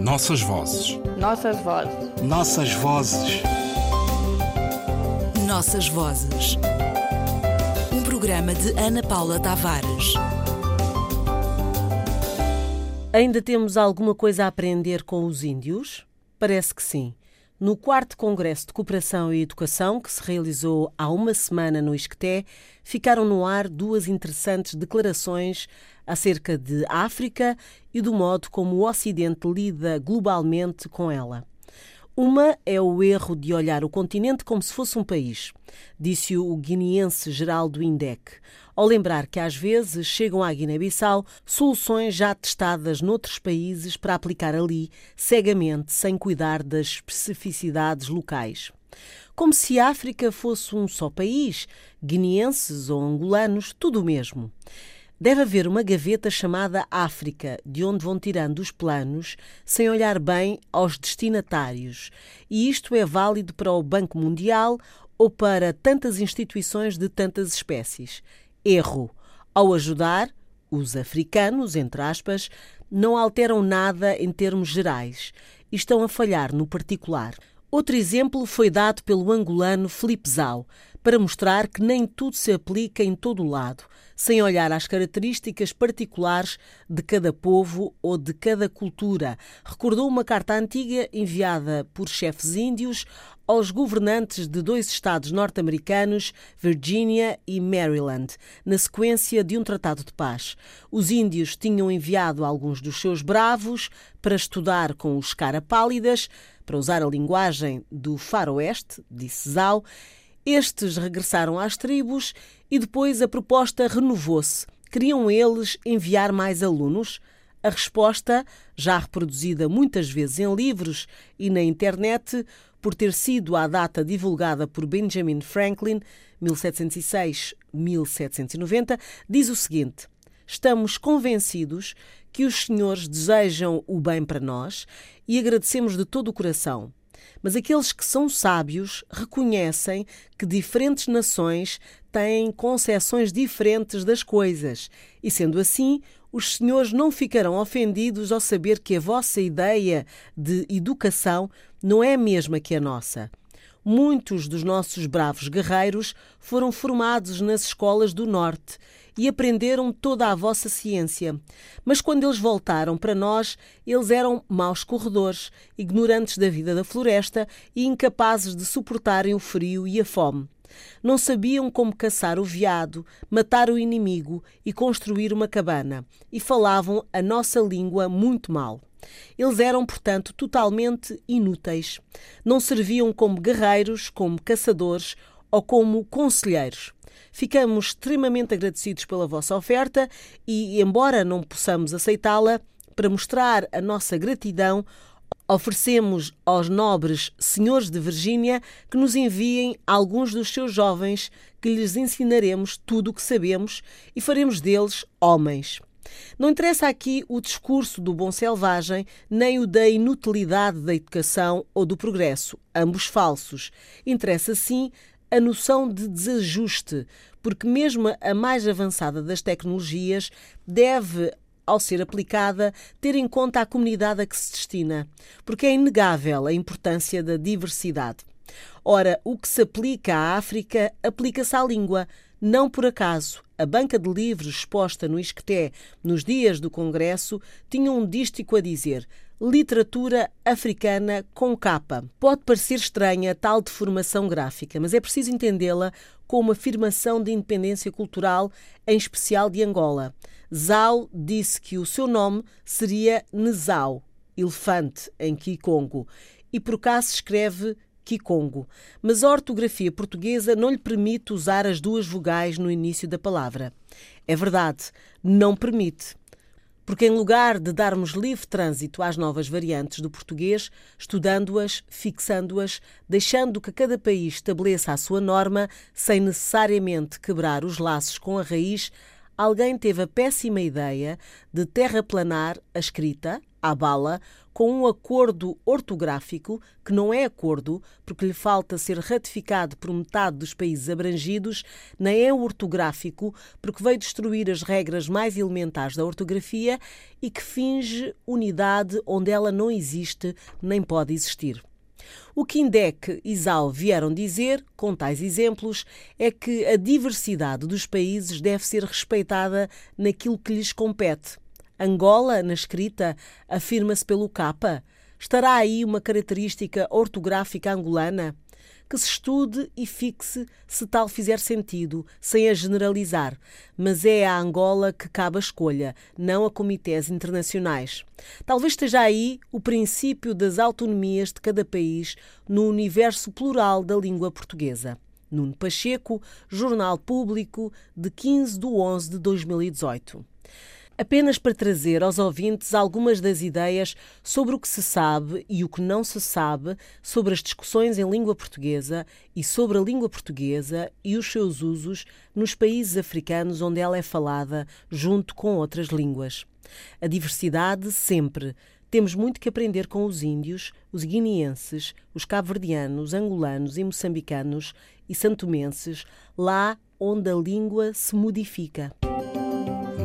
Nossas vozes. Nossas vozes. Nossas vozes. Nossas vozes. Um programa de Ana Paula Tavares. Ainda temos alguma coisa a aprender com os índios? Parece que sim. No quarto Congresso de Cooperação e Educação, que se realizou há uma semana no Isqueté, ficaram no ar duas interessantes declarações acerca de África e do modo como o Ocidente lida globalmente com ela. Uma é o erro de olhar o continente como se fosse um país, disse o guineense Geraldo Indec, ao lembrar que às vezes chegam à Guiné-Bissau soluções já testadas noutros países para aplicar ali, cegamente, sem cuidar das especificidades locais. Como se a África fosse um só país, guineenses ou angolanos, tudo o mesmo. Deve haver uma gaveta chamada África, de onde vão tirando os planos sem olhar bem aos destinatários. E isto é válido para o Banco Mundial ou para tantas instituições de tantas espécies. Erro. Ao ajudar, os africanos, entre aspas, não alteram nada em termos gerais e estão a falhar no particular. Outro exemplo foi dado pelo angolano Filipe Zau, para mostrar que nem tudo se aplica em todo o lado, sem olhar às características particulares de cada povo ou de cada cultura. Recordou uma carta antiga enviada por chefes índios aos governantes de dois estados norte-americanos, Virgínia e Maryland, na sequência de um tratado de paz. Os índios tinham enviado alguns dos seus bravos para estudar com os cara pálidas, para usar a linguagem do faroeste, disse Zau, estes regressaram às tribos e depois a proposta renovou-se. Queriam eles enviar mais alunos? A resposta, já reproduzida muitas vezes em livros e na internet, por ter sido a data divulgada por Benjamin Franklin, 1706-1790, diz o seguinte: Estamos convencidos que os senhores desejam o bem para nós e agradecemos de todo o coração. Mas aqueles que são sábios reconhecem que diferentes nações têm concepções diferentes das coisas, e sendo assim, os senhores não ficarão ofendidos ao saber que a vossa ideia de educação não é a mesma que a nossa. Muitos dos nossos bravos guerreiros foram formados nas escolas do Norte e aprenderam toda a vossa ciência. Mas quando eles voltaram para nós, eles eram maus corredores, ignorantes da vida da floresta e incapazes de suportarem o frio e a fome. Não sabiam como caçar o veado, matar o inimigo e construir uma cabana, e falavam a nossa língua muito mal. Eles eram, portanto, totalmente inúteis. Não serviam como guerreiros, como caçadores ou como conselheiros. Ficamos extremamente agradecidos pela vossa oferta e, embora não possamos aceitá-la, para mostrar a nossa gratidão, oferecemos aos nobres senhores de Virgínia que nos enviem alguns dos seus jovens que lhes ensinaremos tudo o que sabemos e faremos deles homens. Não interessa aqui o discurso do bom selvagem, nem o da inutilidade da educação ou do progresso, ambos falsos. Interessa sim a noção de desajuste, porque mesmo a mais avançada das tecnologias deve ao ser aplicada, ter em conta a comunidade a que se destina, porque é inegável a importância da diversidade. Ora, o que se aplica à África aplica-se à língua. Não por acaso, a banca de livros exposta no Isqueté nos dias do Congresso tinha um dístico a dizer literatura africana com capa. Pode parecer estranha tal deformação gráfica, mas é preciso entendê-la como afirmação de independência cultural, em especial de Angola. Zau disse que o seu nome seria Nezau, elefante em Kikongo, e por cá se escreve Kikongo, mas a ortografia portuguesa não lhe permite usar as duas vogais no início da palavra. É verdade, não permite porque em lugar de darmos livre trânsito às novas variantes do português, estudando-as, fixando-as, deixando que cada país estabeleça a sua norma, sem necessariamente quebrar os laços com a raiz, alguém teve a péssima ideia de terraplanar a escrita, à bala, com um acordo ortográfico que não é acordo porque lhe falta ser ratificado por metade dos países abrangidos, nem é ortográfico porque veio destruir as regras mais elementares da ortografia e que finge unidade onde ela não existe nem pode existir. O que Indec e Zal vieram dizer, com tais exemplos, é que a diversidade dos países deve ser respeitada naquilo que lhes compete. Angola, na escrita, afirma-se pelo capa. Estará aí uma característica ortográfica angolana? Que se estude e fixe se tal fizer sentido, sem a generalizar. Mas é a Angola que cabe a escolha, não a comitês internacionais. Talvez esteja aí o princípio das autonomias de cada país no universo plural da língua portuguesa. Nuno Pacheco, Jornal Público, de 15 de 11 de 2018 apenas para trazer aos ouvintes algumas das ideias sobre o que se sabe e o que não se sabe sobre as discussões em língua portuguesa e sobre a língua portuguesa e os seus usos nos países africanos onde ela é falada, junto com outras línguas. A diversidade sempre. Temos muito que aprender com os índios, os guineenses, os cabo-verdianos, angolanos e moçambicanos e santomenses, lá onde a língua se modifica.